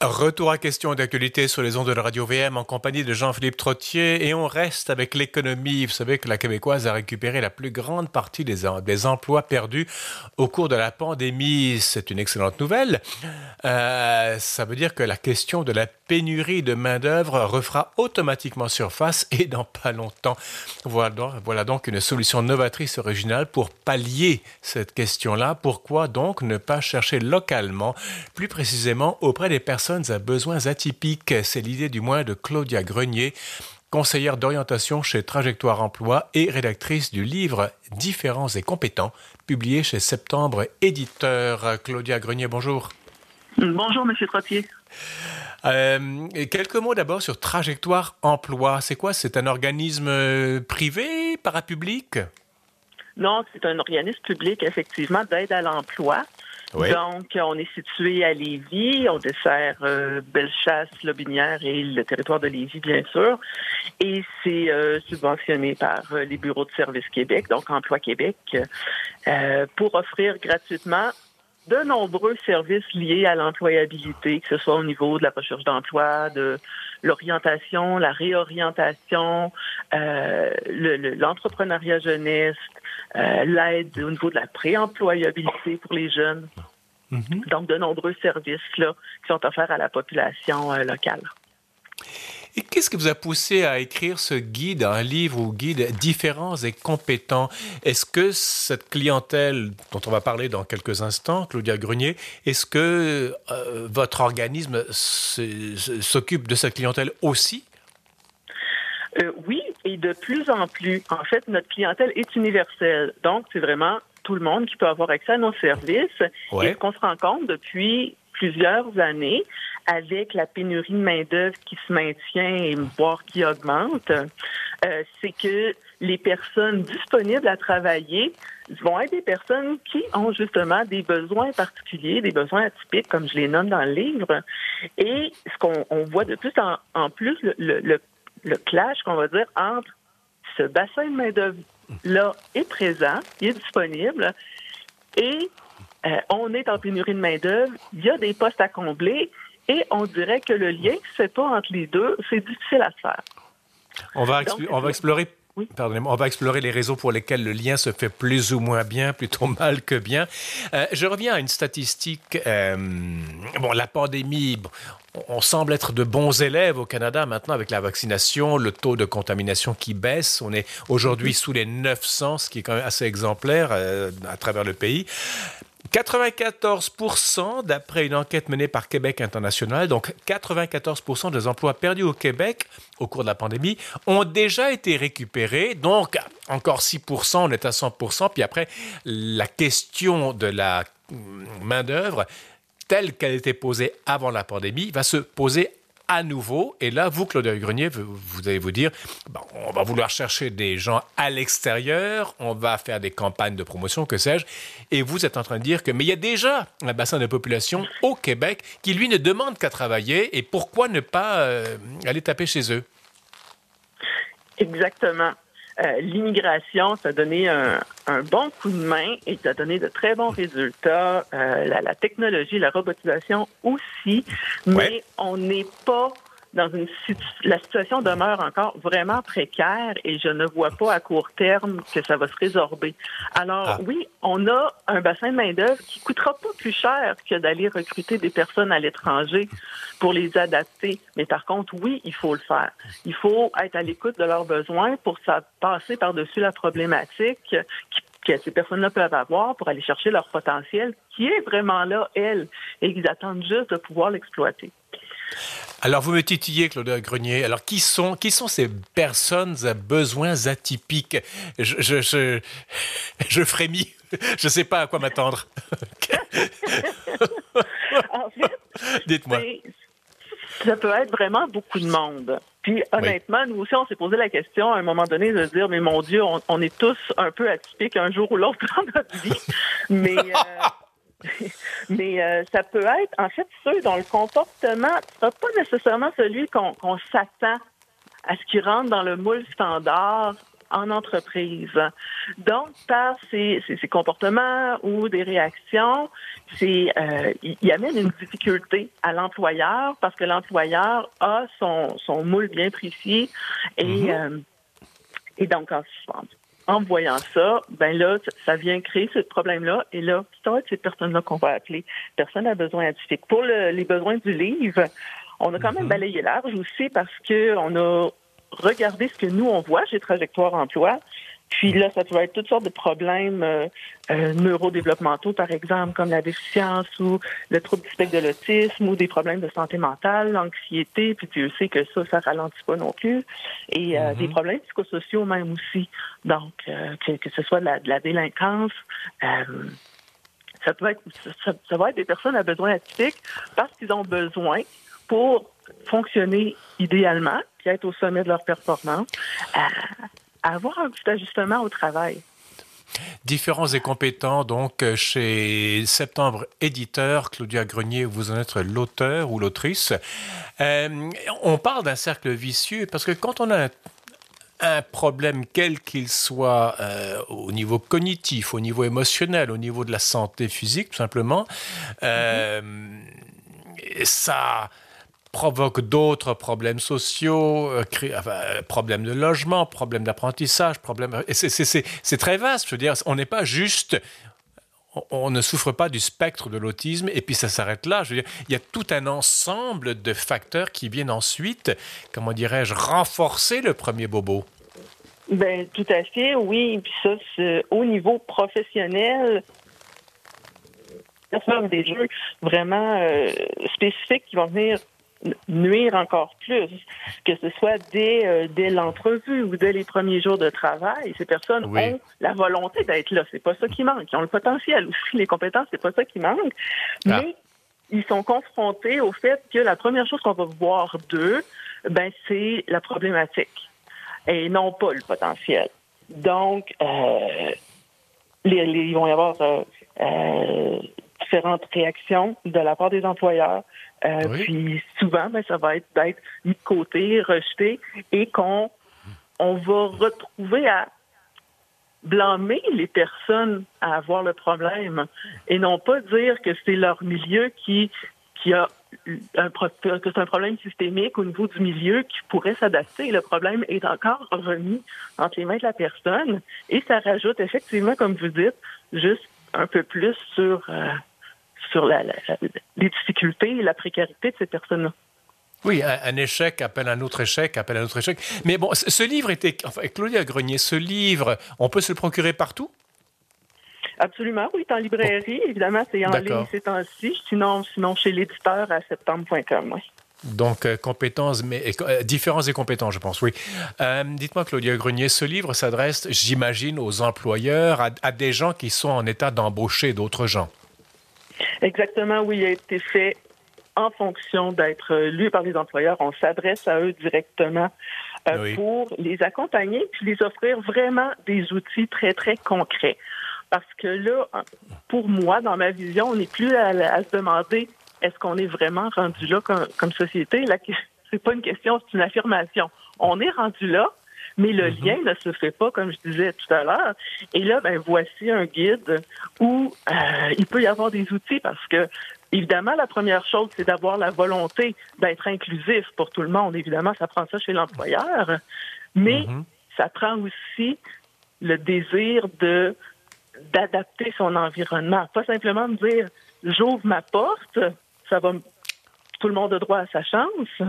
Retour à question d'actualité sur les ondes de la radio VM en compagnie de Jean-Philippe Trottier et on reste avec l'économie. Vous savez que la québécoise a récupéré la plus grande partie des, emplois perdus au cours de la pandémie. C'est une excellente nouvelle. Euh, ça veut dire que la question de la pénurie de main-d'œuvre refera automatiquement surface et dans pas longtemps. Voilà donc une solution novatrice originale pour pallier cette question-là. Pourquoi donc ne pas chercher localement, plus précisément auprès des personnes à besoins atypiques. C'est l'idée du moins de Claudia Grenier, conseillère d'orientation chez Trajectoire Emploi et rédactrice du livre Différents et compétents, publié chez Septembre Éditeur. Claudia Grenier, bonjour. Bonjour, Monsieur Trottier. Euh, quelques mots d'abord sur Trajectoire Emploi. C'est quoi? C'est un organisme privé, parapublic? Non, c'est un organisme public, effectivement, d'aide à l'emploi. Donc, on est situé à Lévis, on dessert euh, Bellechasse, Lobinière et le territoire de Lévis, bien sûr. Et c'est euh, subventionné par euh, les bureaux de services Québec, donc Emploi Québec, pour offrir gratuitement de nombreux services liés à l'employabilité, que ce soit au niveau de la recherche d'emploi, de l'orientation, la réorientation, l'entrepreneuriat jeunesse, euh, l'aide au niveau de la préemployabilité pour les jeunes. Mhm. Donc, de nombreux services là, qui sont offerts à la population euh, locale. Et qu'est-ce qui vous a poussé à écrire ce guide, un livre ou guide différents et compétents? Est-ce que cette clientèle dont on va parler dans quelques instants, Claudia Grenier, est-ce que euh, votre organisme s'occupe de cette clientèle aussi? Euh, oui, et de plus en plus. En fait, notre clientèle est universelle. Donc, c'est vraiment tout le monde qui peut avoir accès à nos services. Et ce qu'on se rend compte depuis plusieurs années, avec la pénurie de main-d'œuvre qui se maintient et voire qui augmente, euh, c'est que les personnes disponibles à travailler vont être des personnes qui ont justement des besoins particuliers, des besoins atypiques, comme je les nomme dans le livre. Et ce qu'on voit de plus en, plus, le, le le clash qu'on va dire entre ce bassin de main-d'œuvre-là est présent, il est disponible, et euh, on est en pénurie de main-d'œuvre, il y a des postes à combler, et on dirait que le lien qui se fait pas entre les deux, c'est difficile à faire. On va, on va explorer Pardonnez-moi, on va explorer les réseaux pour lesquels le lien se fait plus ou moins bien, plutôt mal que bien. Euh, je reviens à une statistique. Euh, bon, la pandémie, on semble être de bons élèves au Canada maintenant avec la vaccination, le taux de contamination qui baisse. On est aujourd'hui sous les 900, ce qui est quand même assez exemplaire euh, à travers le pays. 94% d'après une enquête menée par Québec International, donc 94% des emplois perdus au Québec au cours de la pandémie ont déjà été récupérés. Donc, encore 6 on est à 100 Puis après, la question de la main-d'œuvre, telle qu'elle était posée avant la pandémie, va se poser à nouveau. Et là, vous, Claude Grenier, vous, allez vous dire, on va vouloir chercher des gens à l'extérieur, on va faire des campagnes de promotion, que sais-je. Et vous êtes en train de dire que, mais il y a déjà un bassin de population au Québec qui, lui, ne demande qu'à travailler. Et pourquoi ne pas euh, aller taper chez eux? Exactement. Euh, l'immigration, ça a donné un, bon coup de main et ça a donné de très bons résultats. Euh, la, technologie, la robotisation aussi, mais on n'est pas dans une la situation demeure encore vraiment précaire et je ne vois pas à court terme que ça va se résorber. Alors ah. oui, on a un bassin de main d'œuvre qui coûtera pas plus cher que d'aller recruter des personnes à l'étranger pour les adapter. Mais par contre, oui, il faut le faire. Il faut être à l'écoute de leurs besoins pour ça passer par-dessus la problématique que ces personnes-là peuvent avoir pour aller chercher leur potentiel qui est vraiment là, elles, et qu'ils attendent juste de pouvoir l'exploiter. Alors, vous me titillez, Claude Grenier. Alors, qui sont, qui sont ces personnes à besoins atypiques? Je, je, je, frémis. Je ne sais pas à quoi m'attendre. Dites-moi. Ça peut être vraiment beaucoup de monde. Puis honnêtement, nous aussi, on s'est posé la question à un moment donné de se dire, mais mon Dieu, on, est tous un peu atypiques un jour ou l'autre dans notre vie. Mais euh, Mais euh, ça peut être, en fait, ceux dont le comportement ne sera pas nécessairement celui qu'on s'attend à ce qui rentre dans le moule standard en entreprise. Donc, par ces, ces, comportements ou des réactions, c'est euh, il amène une difficulté à l'employeur parce que l'employeur a son, son moule bien précis et, mm-hmm. euh, et donc en, en voyant ça, ben là, ça vient créer ce problème-là. Et là, c'est cette personne-là qu'on va appeler personne à besoin atypique. Pour les besoins du livre, on a quand même mhm. balayé large aussi parce que on a regardé ce que nous on voit chez Trajectoire Emploi. Puis là, ça peut être toutes sortes de problèmes euh, euh, neurodéveloppementaux, par exemple, comme la déficience ou le trouble du spectre de l'autisme ou des problèmes de santé mentale, l'anxiété, puis tu sais que ça, ça ralentit pas non plus. Et euh, des mm-hmm. problèmes psychosociaux même aussi. Donc, que, que, ce soit de la, de la délinquance, ça peut être ça, ça, va être des personnes à besoin atypiques parce qu'ils ont besoin pour fonctionner idéalement, puis être au sommet de leur performance, avoir un petit ajustement au travail. Différents et compétents, donc, euh, chez Septembre Éditeur, Claudia Grenier, vous en êtes l'auteur ou l'autrice. Euh, on parle d'un cercle vicieux parce que quand on a un problème quel qu'il soit euh, au niveau cognitif, au niveau émotionnel, au niveau de la santé physique, tout simplement, ça provoque d'autres problèmes sociaux, euh, euh, problèmes de logement, problèmes d'apprentissage, problèmes. C'est très vaste. Je veux dire, on n'est pas juste. On, ne souffre pas du spectre de l'autisme et puis ça s'arrête là. Je veux dire, il y a tout un ensemble de facteurs qui viennent ensuite, comment dirais-je, renforcer le premier bobo. Ben tout à fait, oui. Puis ça, au niveau professionnel, des jeux vraiment euh, spécifiques qui vont venir nuire encore plus, que ce soit dès, euh, dès l'entrevue ou dès les premiers jours de travail. Ces personnes ont la volonté d'être là. C'est pas ça qui manque. Ils ont le potentiel aussi, les compétences, c'est pas ça qui manque. Ah. Mais ils sont confrontés au fait que la première chose qu'on va voir d'eux, ben, c'est la problématique et non pas le potentiel. Donc, euh, les, les, ils vont y avoir euh, euh différentes réactions de la part des employeurs. Euh, puis souvent, ben, ça va être d'être mis de côté, rejeté, et qu'on on va retrouver à blâmer les personnes à avoir le problème et non pas dire que c'est leur milieu qui qui a un, que c'est un problème systémique au niveau du milieu qui pourrait s'adapter. Le problème est encore remis entre les mains de la personne et ça rajoute effectivement, comme vous dites, juste un peu plus sur euh, sur la, les difficultés et la précarité de ces personnes-là. Oui, un, échec appelle un autre échec, appelle un autre échec. Mais bon, ce livre était, enfin, Claudia Grenier, ce livre, on peut se le procurer partout? Absolument, oui, c'est en librairie. Évidemment, c'est en ligne ces temps-ci. Sinon, sinon, chez l'éditeur à septembre.com, oui. Donc, euh, compétences, mais euh, différents et compétents, je pense, oui. Euh, dites-moi, Claudia Grenier, ce livre s'adresse, j'imagine, aux employeurs, à, des gens qui sont en état d'embaucher d'autres gens. Exactement, oui, il a été fait en fonction d'être lu par les employeurs. On s'adresse à eux directement euh, pour les accompagner puis les offrir vraiment des outils très, très concrets. Parce que là, pour moi, dans ma vision, on n'est plus à, se demander est-ce qu'on est vraiment rendu là comme, comme société? Là, c'est pas une question, c'est une affirmation. On est rendu là, mais le mm-hmm. lien ne se fait pas, comme je disais tout à l'heure. Et là, ben voici un guide où euh, il peut y avoir des outils parce que Évidemment, la première chose, c'est d'avoir la volonté d'être inclusif pour tout le monde. Évidemment, ça prend ça chez l'employeur, mais mm-hmm. ça prend aussi le désir de d'adapter son environnement. Pas simplement me dire j'ouvre ma porte, ça va tout le monde a droit à sa chance,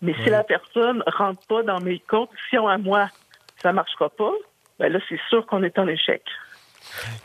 mais si la personne rentre pas dans mes conditions à moi, ça marchera pas, ben là, c'est sûr qu'on est en échec.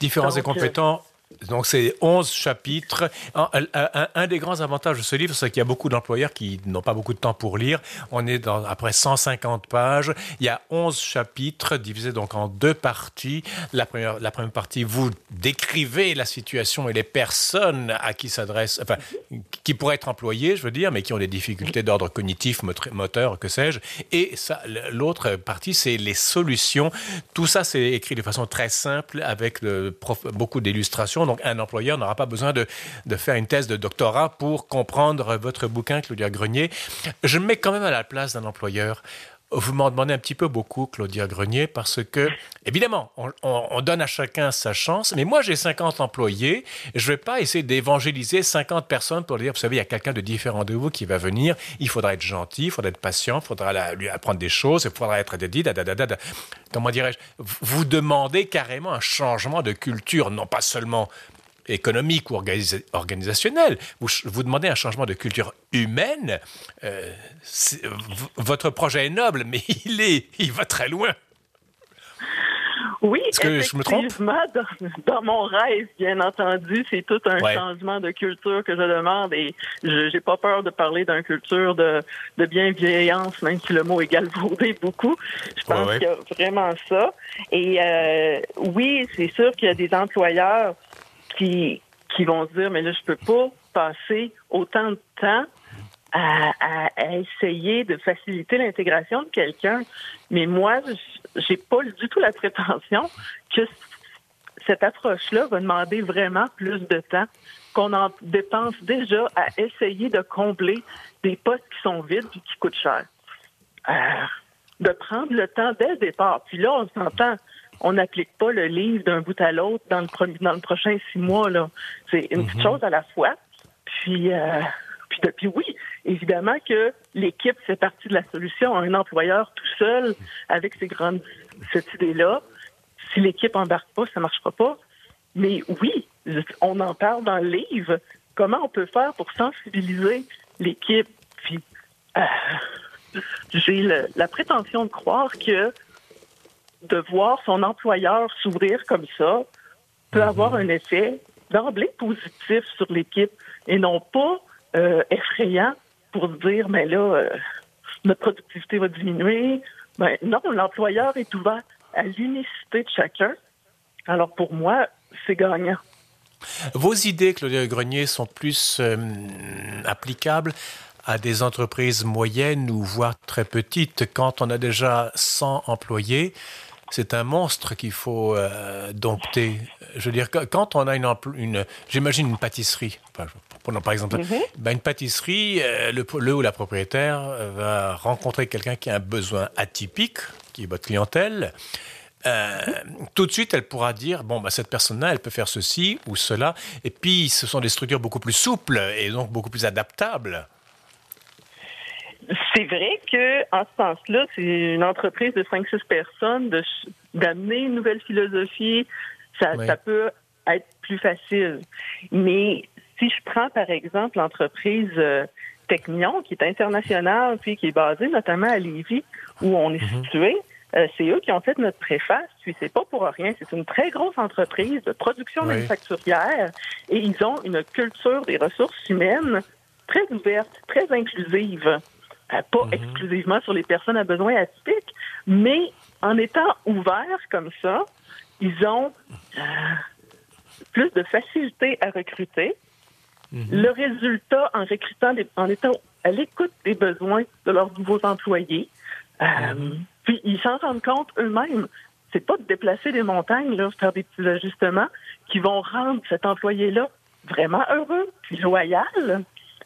Différents et compétents donc, c'est 11 chapitres. Un, des grands avantages de ce livre, c'est qu'il y a beaucoup d'employeurs qui n'ont pas beaucoup de temps pour lire. On est dans, après 150 pages. Il y a 11 chapitres divisés donc en deux parties. La première, partie, vous décrivez la situation et les personnes à qui s'adresse, enfin, qui pourraient être employées, je veux dire, mais qui ont des difficultés d'ordre cognitif, moteur, que sais-je. Et l'autre partie, c'est les solutions. Tout ça, c'est écrit de façon très simple avec beaucoup d'illustrations donc, un employeur n'aura pas besoin de, faire une thèse de doctorat pour comprendre votre bouquin, Claudia Grenier. Je me mets quand même à la place d'un employeur. Vous m'en demandez un petit peu beaucoup, Claudia Grenier, parce que, évidemment, on, donne à chacun sa chance, mais moi, j'ai 50 employés, je ne vais pas essayer d'évangéliser 50 personnes pour dire, vous savez, il y a quelqu'un de différent de vous qui va venir, il faudra être gentil, il faudra être patient, il faudra lui apprendre des choses, il faudra être dédié, comment dirais-je, vous demandez carrément un changement de culture, non pas seulement économique ou organisationnel. Vous, vous, demandez un changement de culture humaine. Euh, votre projet est noble, mais il, est, il va très loin. Oui, effectivement, dans, mon rêve, bien entendu, c'est tout un changement de culture que je demande et je n'ai pas peur de parler d'une culture de, de bienveillance, même si le mot est galvaudé beaucoup. Je pense qu'il y a vraiment ça. Et euh, oui, c'est sûr qu'il y a des employeurs qui, qui vont se dire, mais là, je peux pas passer autant de temps à, essayer de faciliter l'intégration de quelqu'un. Mais moi, j'ai pas du tout la prétention que cette approche-là va demander vraiment plus de temps, qu'on en dépense déjà à essayer de combler des postes qui sont vides et qui coûtent cher. Euh, de prendre le temps dès le départ. Puis là, on s'entend, on n'applique pas le livre d'un bout à l'autre dans le, dans le prochain six mois. Là. C'est une petite mhm. chose à la fois. Puis, euh, puis, oui, évidemment que l'équipe fait partie de la solution. Un employeur tout seul, avec ces grandes, cette idée-là, si l'équipe embarque pas, ça marchera pas. Mais oui, on en parle dans le livre. Comment on peut faire pour sensibiliser l'équipe? Puis, euh, j'ai la prétention de croire que de voir son employeur s'ouvrir comme ça peut mhm. avoir un effet d'emblée positif sur l'équipe et non pas euh, effrayant pour dire, mais là, euh, notre productivité va diminuer. Ben, non, l'employeur est ouvert à l'unicité de chacun. Alors pour moi, c'est gagnant. Vos idées, Claudia Grenier, sont plus euh, applicables à des entreprises moyennes ou voire très petites? Quand on a déjà 100 employés, c'est un monstre qu'il faut euh, dompter. Je veux dire, quand on a une, une j'imagine une pâtisserie, prenons par exemple, ben, une pâtisserie, euh, le, le, ou la propriétaire euh, va rencontrer quelqu'un qui a un besoin atypique, qui est votre clientèle. tout de suite, elle pourra dire bon, bah, cette personne-là, elle peut faire ceci ou cela. Et puis, ce sont des structures beaucoup plus souples et donc beaucoup plus adaptables. C'est vrai que en ce sens-là, c'est une entreprise de 5-6 personnes d'amener une nouvelle philosophie. Ça, ça peut être plus facile. Mais si je prends par exemple l'entreprise euh, Technion, qui est internationale, puis qui est basée notamment à Lévis, où on est mhm. situé, euh, c'est eux qui ont fait notre préface, puis c'est pas pour rien. C'est une très grosse entreprise de production manufacturière et ils ont une culture des ressources humaines très ouverte, très inclusive. Euh, pas mhm. exclusivement sur les personnes à besoins atypiques, mais en étant ouverts comme ça, ils ont euh, plus de facilité à recruter. Mhm. Le résultat en recrutant, en étant à l'écoute des besoins de leurs nouveaux employés, euh, mhm. puis ils s'en rendent compte eux-mêmes. C'est pas de déplacer des montagnes, là, faire des petits ajustements qui vont rendre cet employé-là vraiment heureux, puis loyal.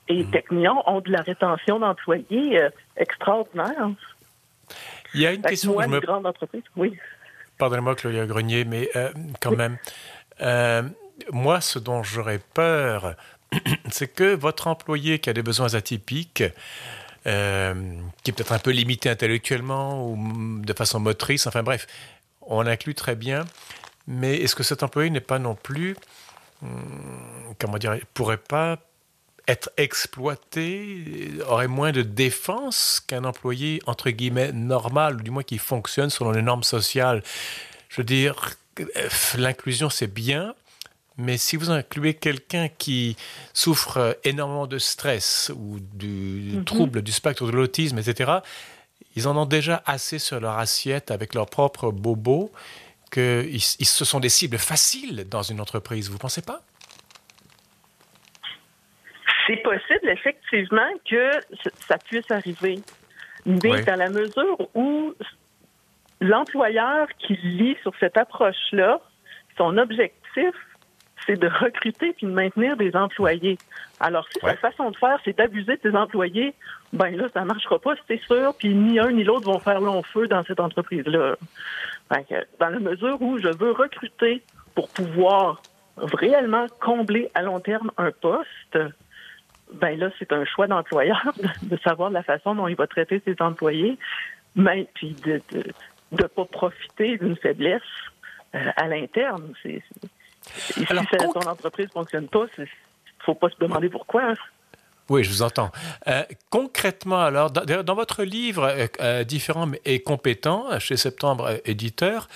Et. Technion ont de la rétention d'employés euh, extraordinaire. Il y a une question que je me... grande entreprise, oui. Pardonnez-moi, Claudia Grenier, mais euh, quand même, euh, moi, ce dont j'aurais peur, c'est que votre employé qui a des besoins atypiques, qui est peut-être un peu limité intellectuellement ou de façon motrice, enfin bref, on inclut très bien, mais est-ce que cet employé n'est pas non plus, hum, comment dire, pourrait pas être exploité aurait moins de défense qu'un employé, entre guillemets, normal, ou du moins qui fonctionne selon les normes sociales. Je veux dire, l'inclusion, c'est bien, mais si vous incluez quelqu'un qui souffre énormément de stress ou du mhm. trouble du spectre de l'autisme, etc., ils en ont déjà assez sur leur assiette avec leur propre bobo que ce sont des cibles faciles dans une entreprise. Vous ne pensez pas? C'est possible, effectivement, que ça puisse arriver. Mais dans la mesure où l'employeur qui lit sur cette approche-là, son objectif, c'est de recruter puis de maintenir des employés. Alors, si sa façon de faire, c'est d'abuser de ses employés, ben là, ça marchera pas, c'est sûr, puis ni un ni l'autre vont faire long feu dans cette entreprise-là. Dans la mesure où je veux recruter pour pouvoir réellement combler à long terme un poste, ben là, c'est un choix d'employeur de, savoir la façon dont il va traiter ses employés, mais puis de ne pas profiter d'une faiblesse euh, à l'interne. Si ton entreprise ne fonctionne pas, il ne faut pas se demander pourquoi. Oui, je vous entends. Euh, concrètement, alors, dans, votre livre euh, euh, Différents et compétents, chez Septembre Éditeur,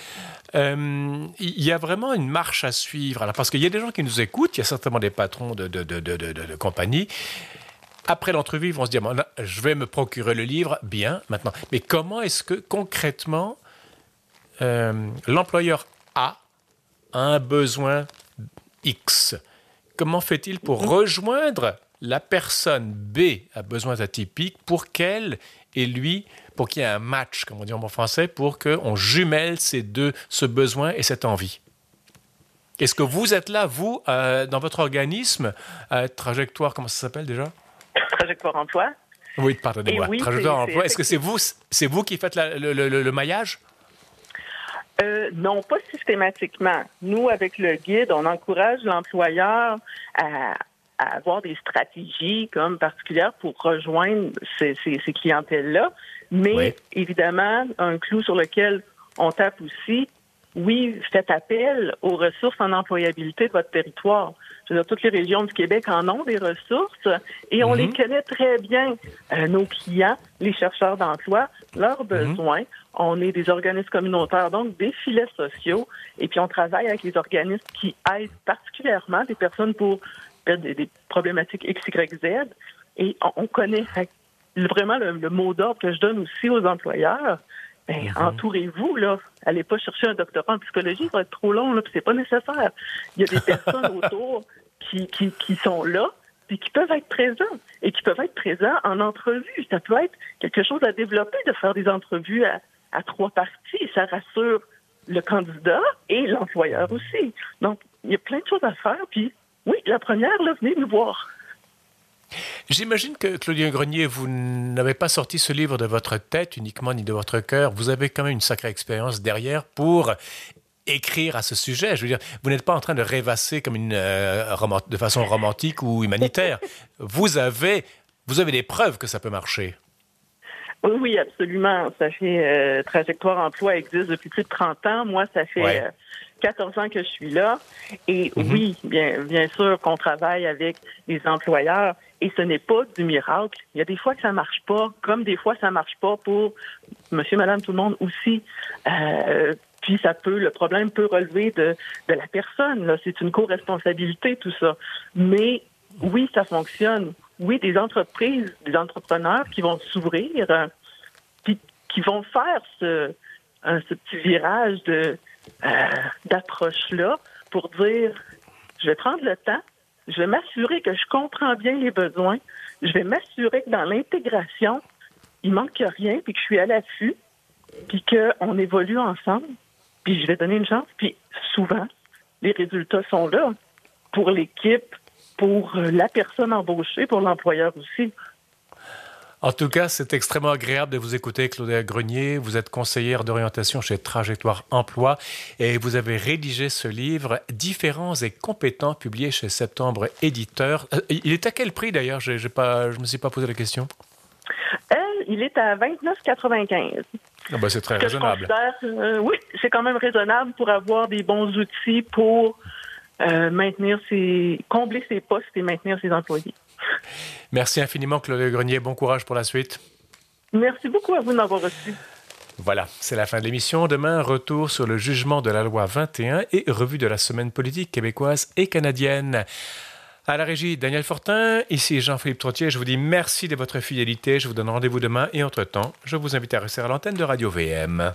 il y a vraiment une marche à suivre. Alors, parce qu'il y a des gens qui nous écoutent, il y a certainement des patrons de, de, de, de compagnie. Après l'entrevue, ils vont se dire Je vais me procurer le livre, bien, maintenant. Mais comment est-ce que concrètement l'employeur A a un besoin X? Comment fait-il pour mhm. rejoindre la personne B a besoin atypiques pour qu'elle et lui, pour qu'il y ait un match, comme on dit en bon français, pour qu'on jumelle ces deux, ce besoin et cette envie. Est-ce que vous êtes là, vous, euh, dans votre organisme, euh, trajectoire, comment ça s'appelle déjà? Trajectoire emploi. Oui, pardonnez-moi. trajectoire emploi. Est-ce que c'est vous, c'est vous qui faites le, maillage? Euh, non, pas systématiquement. Nous, avec le guide, on encourage l'employeur à, avoir des stratégies comme particulières pour rejoindre ces, clientèles-là. Mais évidemment, un clou sur lequel on tape aussi, oui, faites appel aux ressources en employabilité de votre territoire. Je veux dire, toutes les régions du Québec en ont des ressources et on les mhm. connaît très bien. Euh, nos clients, les chercheurs d'emploi, leurs mhm. besoins. On est des organismes communautaires, donc des filets sociaux. Et puis on travaille avec les organismes qui aident particulièrement des personnes pour des, problématiques X, Y, Z. Et on, connaît vraiment le, mot d'ordre que je donne aussi aux employeurs. Ben, mhm. entourez-vous, là. Allez pas chercher un doctorat en psychologie, ça va être trop long, là, puis c'est pas nécessaire. Il y a des personnes autour qui, qui, qui sont là, puis qui peuvent être présents, et qui peuvent être présents en entrevue. Ça peut être quelque chose à développer, de faire des entrevues à, à trois parties. Ça rassure le candidat et l'employeur aussi. Donc, il y a plein de choses à faire, puis oui, la première, là, venez nous voir. J'imagine que Claudien Grenier, vous n'avez pas sorti ce livre de votre tête uniquement ni de votre cœur. Vous avez quand même une sacrée expérience derrière pour écrire à ce sujet. Je veux dire, vous n'êtes pas en train de rêvasser comme une euh, de façon romantique ou humanitaire. vous avez, vous avez des preuves que ça peut marcher. Oui, oui, absolument. Ça fait euh, Trajectoire Emploi existe depuis plus de 30 ans. Moi, ça fait 14 ans que je suis là. Et mhm. oui, bien, bien sûr qu'on travaille avec les employeurs et ce n'est pas du miracle. Il y a des fois que ça marche pas, comme des fois ça marche pas pour monsieur, madame, tout le monde aussi. Euh, puis ça peut, le problème peut relever de, de la personne. C'est une co-responsabilité, tout ça. Mais oui, ça fonctionne. Oui, des entreprises, des entrepreneurs qui vont s'ouvrir, euh, qui vont faire ce, petit virage euh, d'approche-là pour dire, je vais prendre le temps, je vais m'assurer que je comprends bien les besoins, je vais m'assurer que dans l'intégration, il manque rien, puis que je suis à l'affût, puis qu'on évolue ensemble, puis je vais donner une chance, puis souvent, les résultats sont là pour l'équipe, pour la personne embauchée, pour l'employeur aussi. En tout cas, c'est extrêmement agréable de vous écouter, Claudia Grenier. Vous êtes conseillère d'orientation chez Trajectoire Emploi et vous avez rédigé ce livre Différents et compétents, publié chez Septembre Éditeur. Euh, il est à quel prix d'ailleurs? Je ne me suis pas posé la question. Euh, il est à 29,95. Ah ben, c'est très raisonnable. Euh, oui, c'est quand même raisonnable pour avoir des bons outils pour maintenir ses, combler ses postes et maintenir ses employés. Merci infiniment, Claude Grenier. Bon courage pour la suite. Merci beaucoup à vous de m'avoir reçu. Voilà, c'est la fin de l'émission. Demain, retour sur le jugement de la loi 21 et revue de la semaine politique québécoise et canadienne. À la régie, Daniel Fortin, ici Jean-Philippe Trottier. Je vous dis merci de votre fidélité. Je vous donne rendez-vous demain et entre-temps, je vous invite à rester à l'antenne de Radio VM.